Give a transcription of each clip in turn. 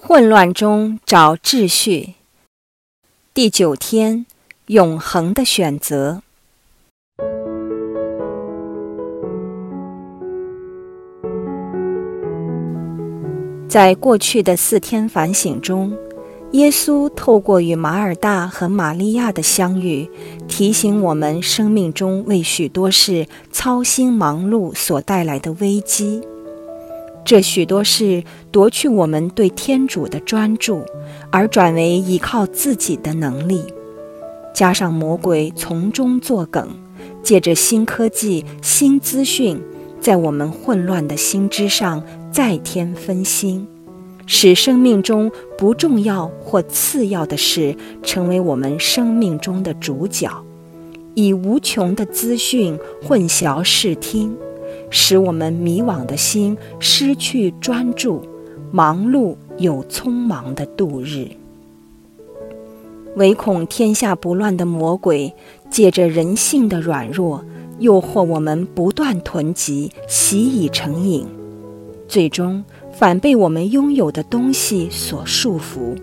混乱中找秩序。第九天，永恒的选择。在过去的四天反省中，耶稣透过与马尔大和玛利亚的相遇，提醒我们生命中为许多事操心忙碌所带来的危机。这许多事夺去我们对天主的专注，而转为依靠自己的能力，加上魔鬼从中作梗，借着新科技、新资讯，在我们混乱的心之上再添分心，使生命中不重要或次要的事成为我们生命中的主角，以无穷的资讯混淆视听。使我们迷惘的心失去专注，忙碌又匆忙的度日。唯恐天下不乱的魔鬼，借着人性的软弱，诱惑我们不断囤积，习以成瘾，最终反被我们拥有的东西所束缚。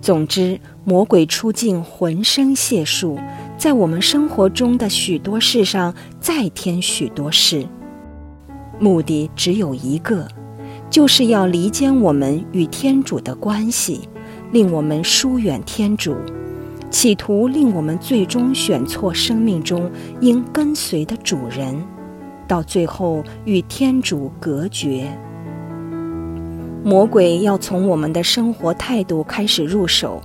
总之，魔鬼出尽浑身解数，在我们生活中的许多事上再添许多事。目的只有一个，就是要离间我们与天主的关系，令我们疏远天主，企图令我们最终选错生命中应跟随的主人，到最后与天主隔绝。魔鬼要从我们的生活态度开始入手，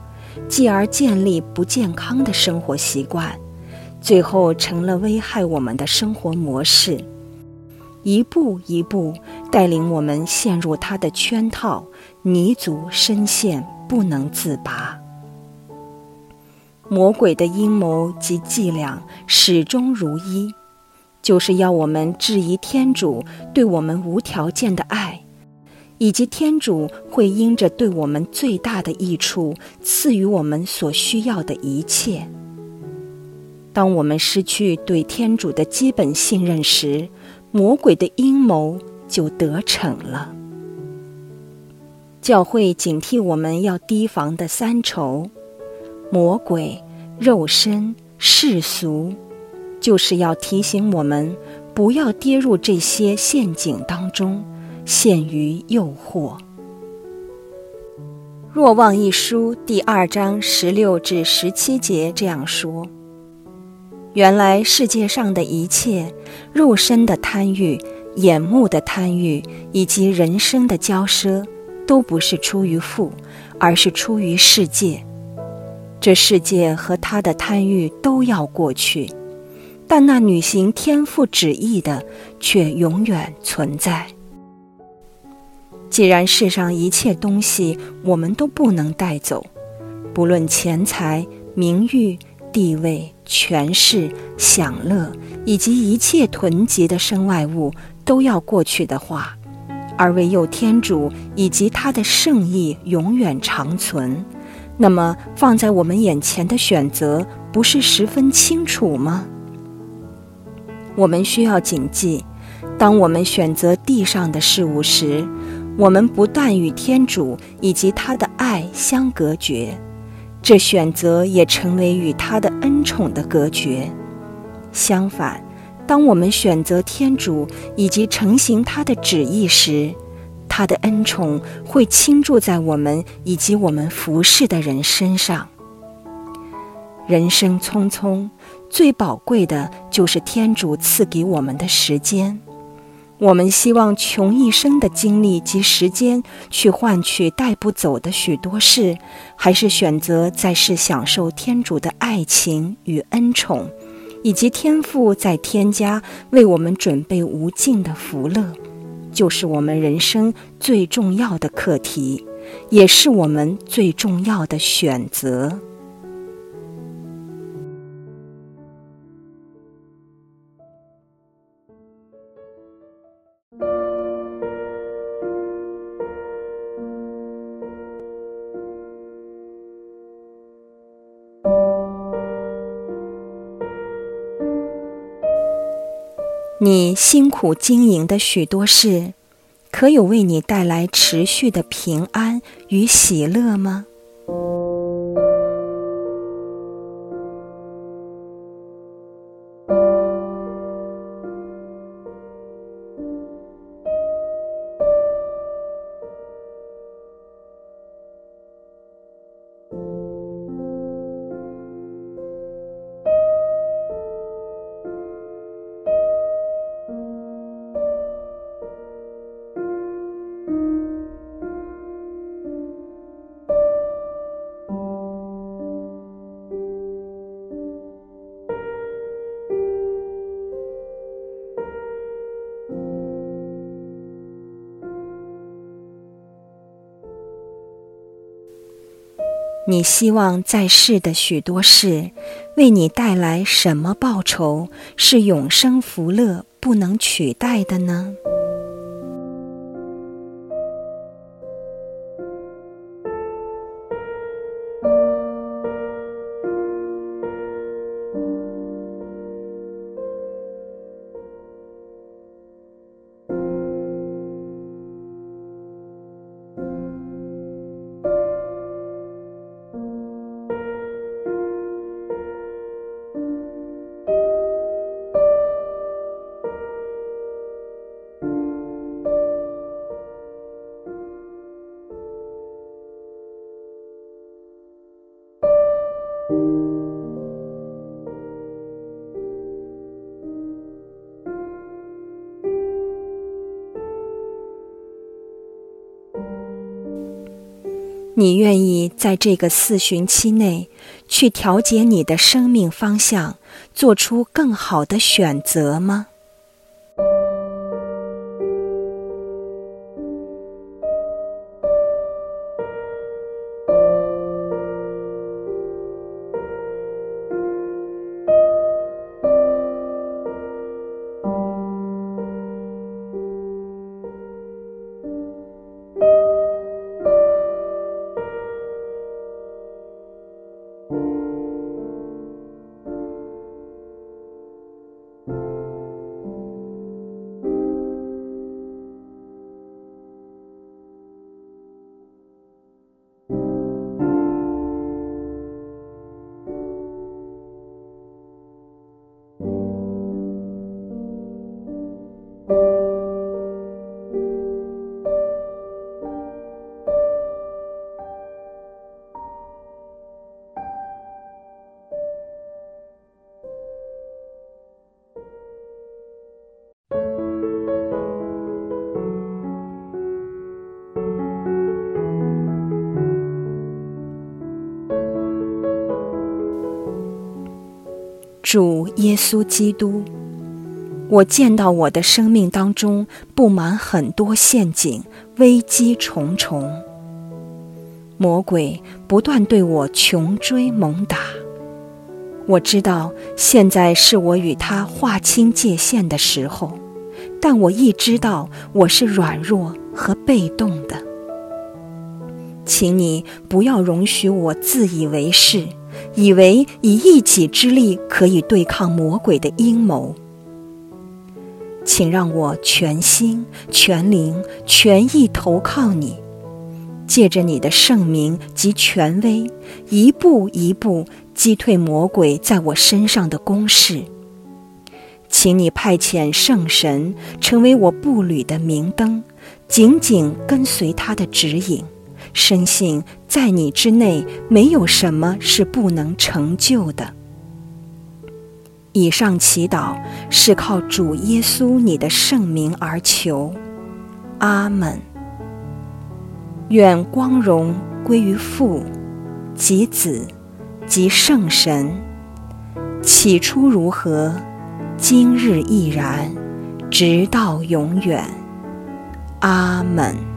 继而建立不健康的生活习惯，最后成了危害我们的生活模式。一步一步带领我们陷入他的圈套，泥足深陷，不能自拔。魔鬼的阴谋及伎俩始终如一，就是要我们质疑天主对我们无条件的爱，以及天主会因着对我们最大的益处赐予我们所需要的一切。当我们失去对天主的基本信任时，魔鬼的阴谋就得逞了。教会警惕我们要提防的三仇：魔鬼、肉身、世俗，就是要提醒我们不要跌入这些陷阱当中，陷于诱惑。若望一书第二章十六至十七节这样说。原来世界上的一切，肉身的贪欲、眼目的贪欲，以及人生的骄奢，都不是出于父，而是出于世界。这世界和他的贪欲都要过去，但那履行天父旨意的，却永远存在。既然世上一切东西我们都不能带走，不论钱财、名誉。地位、权势、享乐以及一切囤积的身外物都要过去的话，而唯有天主以及他的圣意永远长存，那么放在我们眼前的选择不是十分清楚吗？我们需要谨记，当我们选择地上的事物时，我们不但与天主以及他的爱相隔绝。这选择也成为与他的恩宠的隔绝。相反，当我们选择天主以及成行他的旨意时，他的恩宠会倾注在我们以及我们服侍的人身上。人生匆匆，最宝贵的就是天主赐给我们的时间。我们希望穷一生的精力及时间去换取带不走的许多事，还是选择在世享受天主的爱情与恩宠，以及天父在天家为我们准备无尽的福乐，就是我们人生最重要的课题，也是我们最重要的选择。你辛苦经营的许多事，可有为你带来持续的平安与喜乐吗？你希望在世的许多事，为你带来什么报酬是永生福乐不能取代的呢？你愿意在这个四旬期内，去调节你的生命方向，做出更好的选择吗？主耶稣基督，我见到我的生命当中布满很多陷阱，危机重重。魔鬼不断对我穷追猛打。我知道现在是我与他划清界限的时候，但我亦知道我是软弱和被动的。请你不要容许我自以为是。以为以一己之力可以对抗魔鬼的阴谋，请让我全心全灵全意投靠你，借着你的圣名及权威，一步一步击退魔鬼在我身上的攻势。请你派遣圣神成为我步履的明灯，紧紧跟随他的指引。深信在你之内没有什么是不能成就的。以上祈祷是靠主耶稣你的圣名而求，阿门。愿光荣归于父、及子、及圣神，起初如何，今日亦然，直到永远，阿门。